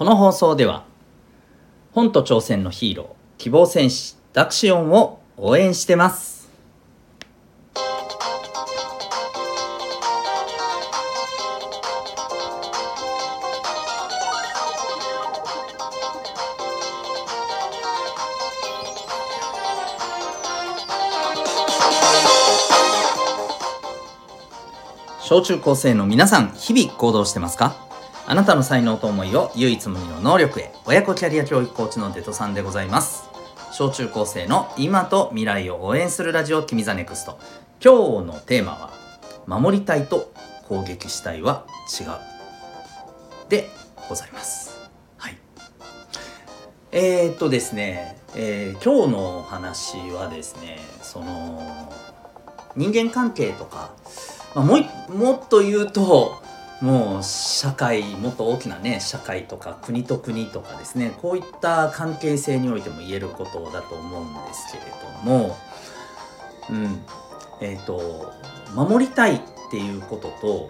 この放送では本と挑戦のヒーロー希望戦士ダクシオンを応援してます。小中高生の皆さん日々行動してますか？あなたの才能と思いを唯一無二の能力へ。親子キャリア教育コーチのデトさんでございます。小中高生の今と未来を応援するラジオ君 the NEXT。今日のテーマは守りたいと攻撃したいは違う。でございます。はい。えー、っとですね、えー、今日の話はですねその人間関係とか、まあ、ももっと言うともう社会もっと大きなね社会とか国と国とかですねこういった関係性においても言えることだと思うんですけれどもうん。えっ、ー、と守りたいっていうことと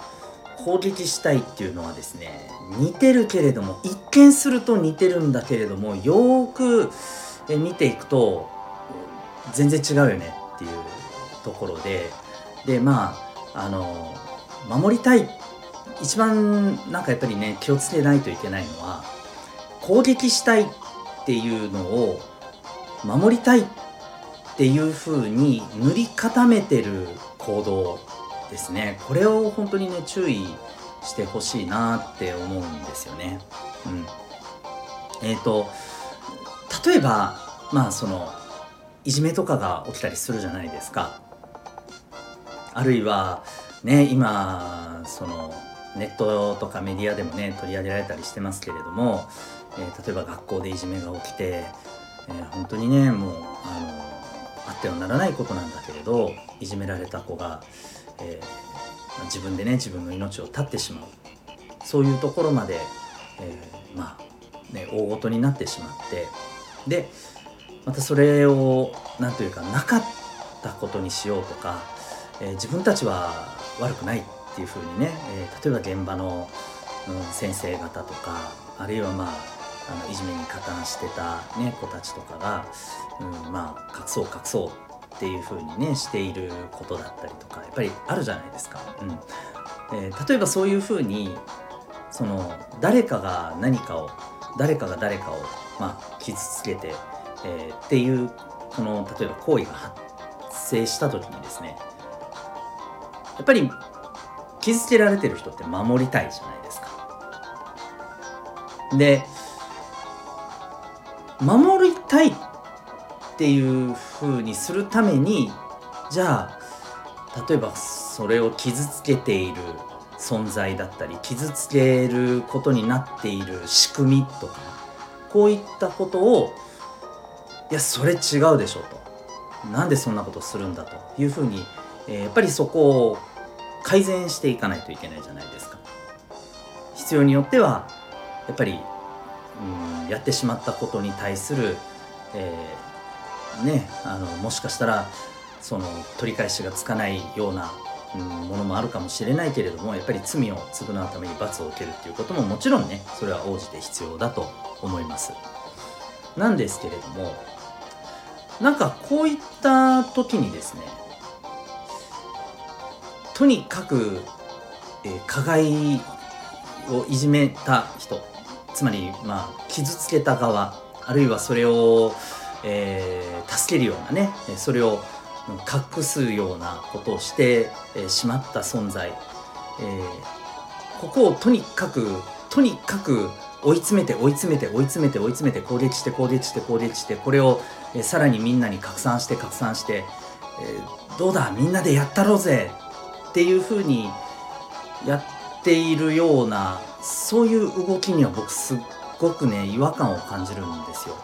攻撃したいっていうのはですね似てるけれども一見すると似てるんだけれどもよーく見ていくと全然違うよねっていうところででまああの守りたいって一番なんかやっぱりね気をつけないといけないのは攻撃したいっていうのを守りたいっていうふうに塗り固めてる行動ですねこれを本当にね注意してほしいなって思うんですよね。うん、えっ、ー、と例えばまあそのいじめとかが起きたりするじゃないですか。あるいはね今そのネットとかメディアでもね取り上げられたりしてますけれども、えー、例えば学校でいじめが起きて、えー、本当にねもうあのあってはならないことなんだけれどいじめられた子が、えー、自分でね自分の命を絶ってしまう。そういうところまで、えまあね大ごとになってしまってでまたそれを何というかなかったことにしようとか、え自分たちは悪くない。っていうふうにね、えー、例えば現場の、うん、先生方とかあるいはまああのいじめに加担してた、ね、子たちとかが、うん、まあ隠そう隠そうっていうふうにねしていることだったりとかやっぱりあるじゃないですか。うんえー、例えばそういうふうにその誰かが何かを誰かが誰かを、まあ、傷つけて、えー、っていうこの例えば行為が発生した時にですねやっぱり傷つけられてる人って守りたいじゃないですか。で守りたいっていうふうにするためにじゃあ例えばそれを傷つけている存在だったり傷つけることになっている仕組みとかこういったことをいやそれ違うでしょとなんでそんなことするんだというふうに、えー、やっぱりそこを改善していかないといけないじゃないですか。必要によってはやっぱり、うん、やってしまったことに対する、えー、ねあのもしかしたらその取り返しがつかないような、うん、ものもあるかもしれないけれどもやっぱり罪を償うために罰を受けるっていうことももちろんねそれは応じて必要だと思います。なんですけれどもなんかこういった時にですねとにかく、えー、加害をいじめた人つまり、まあ、傷つけた側あるいはそれを、えー、助けるようなねそれを隠すようなことをして、しまった存在、えー、ここをとにかくとにかく追い詰めて追い詰めて追い詰めて追い詰めて攻撃して攻撃して攻撃してこれを、え、さらにみんなに拡散して拡散して、えー、どうだみんなでやったろうぜっていうふうにやっているようなそういう動きには僕すっごくね違和感を感じるんですよ。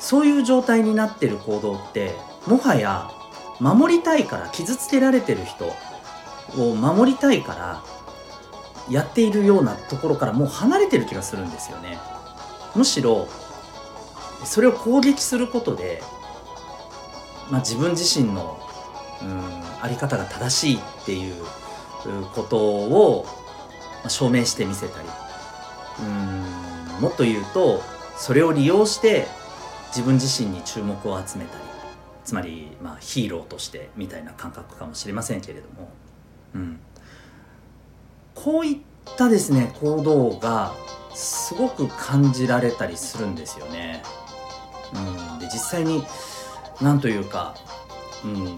そういう状態になってる行動ってもはや守りたいから傷つけられてる人を守りたいからやっているようなところからもう離れてる気がするんですよね。むしろそれを攻撃することで、まあ、自分自身のうんあり方が正しいっていうことを、証明してみせたり。うんもっと言うとそれを利用して自分自身に注目を集めたり。つまり、まあ、ヒーローとしてみたいな感覚かもしれませんけれども、うん、こういったですね行動がすごく感じられたりするんですよね。うん、で実際に何というか、うん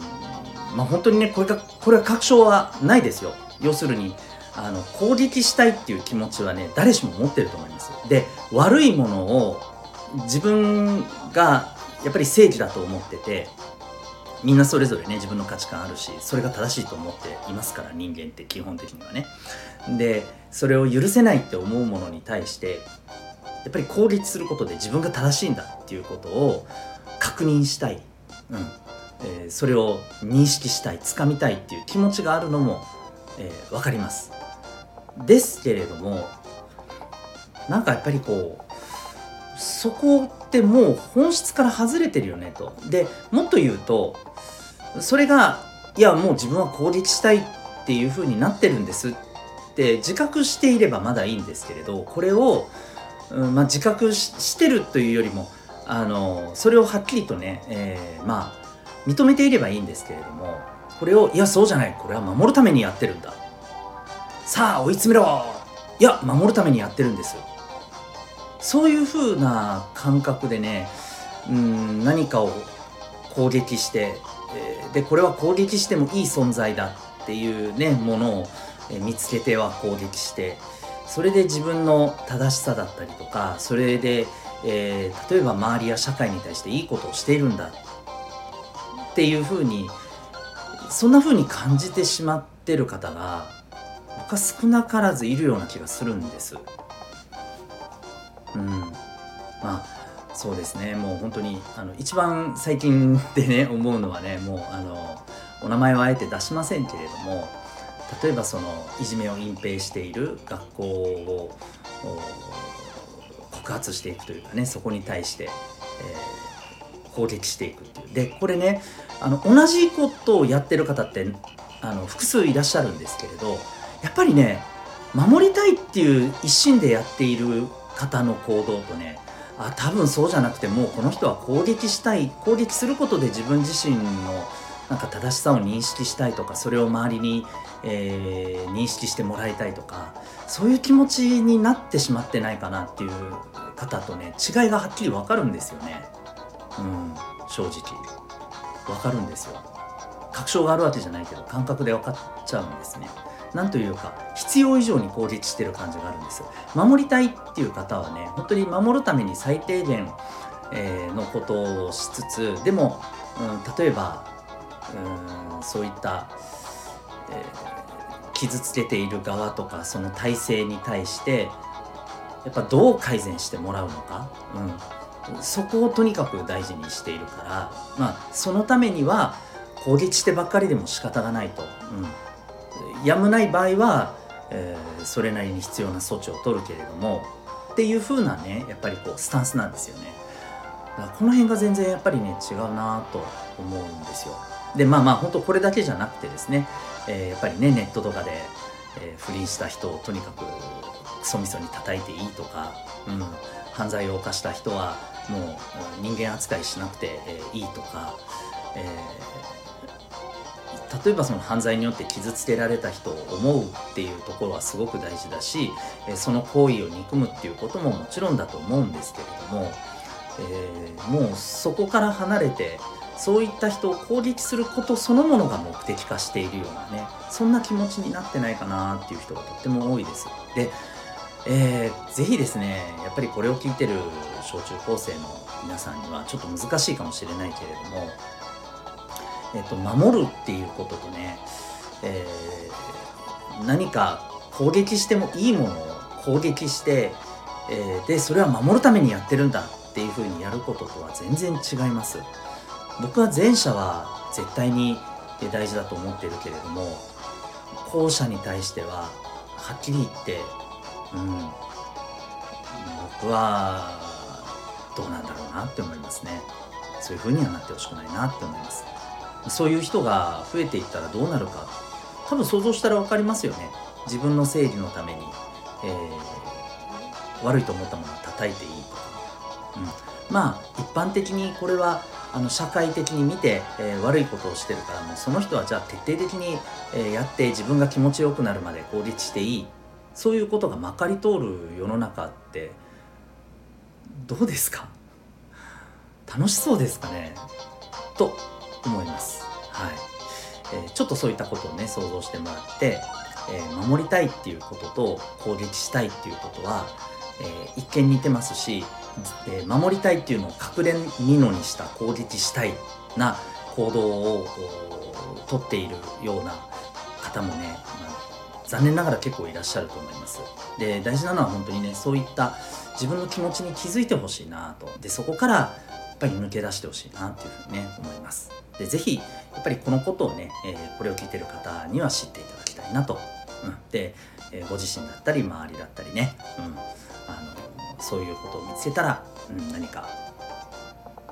まあ、本当にねこれがこれは確証はないですよ。要するにあの攻撃したいっていう気持ちはね誰しも持ってると思います。で悪いものを自分がやっぱり正義だと思っててみんなそれぞれね自分の価値観あるしそれが正しいと思っていますから人間って基本的にはね。でそれを許せないって思うものに対してやっぱり攻撃することで自分が正しいんだっていうことを確認したい、うんえー、それを認識したいつかみたいっていう気持ちがあるのも、えー、分かります。ですけれどもなんかやっぱりこうそこってもう本質から外れてるよねと。でもっと言うとそれがいやもう自分は攻撃したいっていう風になってるんですって自覚していればまだいいんですけれどこれを、うんまあ、自覚してるというよりもあのそれをはっきりとね、えー、まあ認めていればいいんですけれどもこれをいやそうじゃない。これは守るためにやってるんだ。さあ追い詰めろ。いや守るためにやってるんですそういう風な感覚でねうん何かを攻撃して、え、でこれは攻撃してもいい存在だっていうねものを見つけては攻撃してそれで自分の正しさだったりとかそれで、えー、例えば周りや社会に対していいことをしているんだっていうふうにそんなふうに感じてしまってる方が僕は少なからずいるような気がするんです。うん、まあそうですねもう本当にあの一番最近でね 思うのはねもうあのお名前はあえて出しませんけれども例えばそのいじめを隠蔽している学校を告発していくというかねそこに対して、えー、攻撃していくっていう。でこれねあの同じことをやってる方ってあの複数いらっしゃるんですけれどやっぱりね守りたいっていう一心でやっている方の行動とねあ多分そうじゃなくてもうこの人は攻撃したい攻撃することで自分自身のなんか正しさを認識したいとかそれを周りに、えー、認識してもらいたいとかそういう気持ちになってしまってないかなっていう方とね違いがはっきり分かるんですよね。うん正直。分かるんですよ。確証があるわけじゃないけど感覚で分かっちゃうんですね。なんというか必要以上に攻撃してる感じがあるんですよ。守りたいっていう方はね本当に守るために最低限、えー、のことをしつつでも、うん、例えばうんそういった、えー、傷つけている側とかその体制に対してやっぱどう改善してもらうのか、うん、そこをとにかく大事にしているから、まあ、そのためには攻撃してばっかりでも仕方がないと、うん、やむない場合は、えー、それなりに必要な措置を取るけれどもっていう風なねやっぱりこうスタンスなんですよね。だからこの辺が全然やっぱりね違うなと思うんですよ。でまあまあ本当これだけじゃなくてですね、えー、やっぱりねネットとかで、えー、不倫した人をとにかくクソみそに叩いていいとか、うん、犯罪を犯した人はもう人間扱いしなくて、いいとか、えー、例えばその犯罪によって傷つけられた人を思うっていうところはすごく大事だし、その行為を憎むっていうことももちろんだと思うんですけれども、えー、もうそこから離れてそういった人を攻撃することそのものが目的化しているようなねそんな気持ちになってないかなっていう人がとっても多いです。で、えー、ぜひですねやっぱりこれを聞いてる小中高生の皆さんにはちょっと難しいかもしれないけれども、えーと、守るっていうこととね、えー、何か攻撃してもいいものを攻撃して、えー、でそれは守るためにやってるんだっていうふうにやることとは全然違います。僕は前者は絶対に大事だと思ってるけれども後者に対してははっきり言って、うん、僕はどうなんだろうなって思いますね。そういう風にはなってほしくないなって思います。そういう人が増えていったらどうなるか。多分想像したら分かりますよね。自分の整理のために、えー、悪いと思ったものは叩いていいとか、うん、まあ一般的にこれはあの社会的に見て、えー、悪いことをしてるからもうその人はじゃあ徹底的に、えー、やって自分が気持ちよくなるまで攻撃していいそういうことがまかり通る世の中ってどうですか？楽しそうですかね？と思います。はい。えー、ちょっとそういったことをね想像してもらって、えー、守りたいっていうことと攻撃したいっていうことは、えー、一見似てますし、え、守りたいっていうのを隠れみのにした攻撃したいな行動をとっているような方もね、残念ながら結構いらっしゃると思います。で大事なのは本当にねそういった自分の気持ちに気づいてほしいなとでそこからやっぱり抜け出してほしいなっていうふうにね思います。でぜひやっぱりこのことをね、えー、これを聞いてる方には知っていただきたいなと。うん、で、えー、ご自身だったり周りだったりね、うん、あのそういうことを見つけたら、うん、何か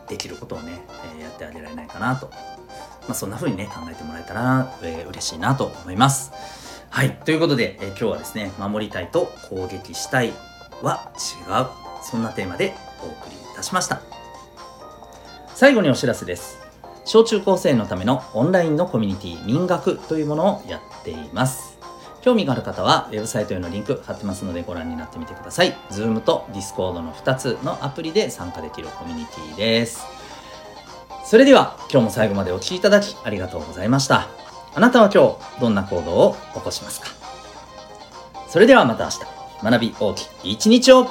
できることをね、えー、やってあげられないかなと、まあ、そんな風にね考えてもらえたら、えー、嬉しいなと思います。はい。ということで、えー、今日はですね、守りたいと攻撃したいは違う。そんなテーマでお送りいたしました。最後にお知らせです。小中高生のためのオンラインのコミュニティ民学というものをやっています。興味がある方はウェブサイトへのリンク貼ってますのでご覧になってみてください。Zoom と Discord の2つのアプリで参加できるコミュニティです。それでは今日も最後までお聴きいただきありがとうございました。あなたは今日どんな行動を起こしますか？それではまた明日。学び大きい一日を。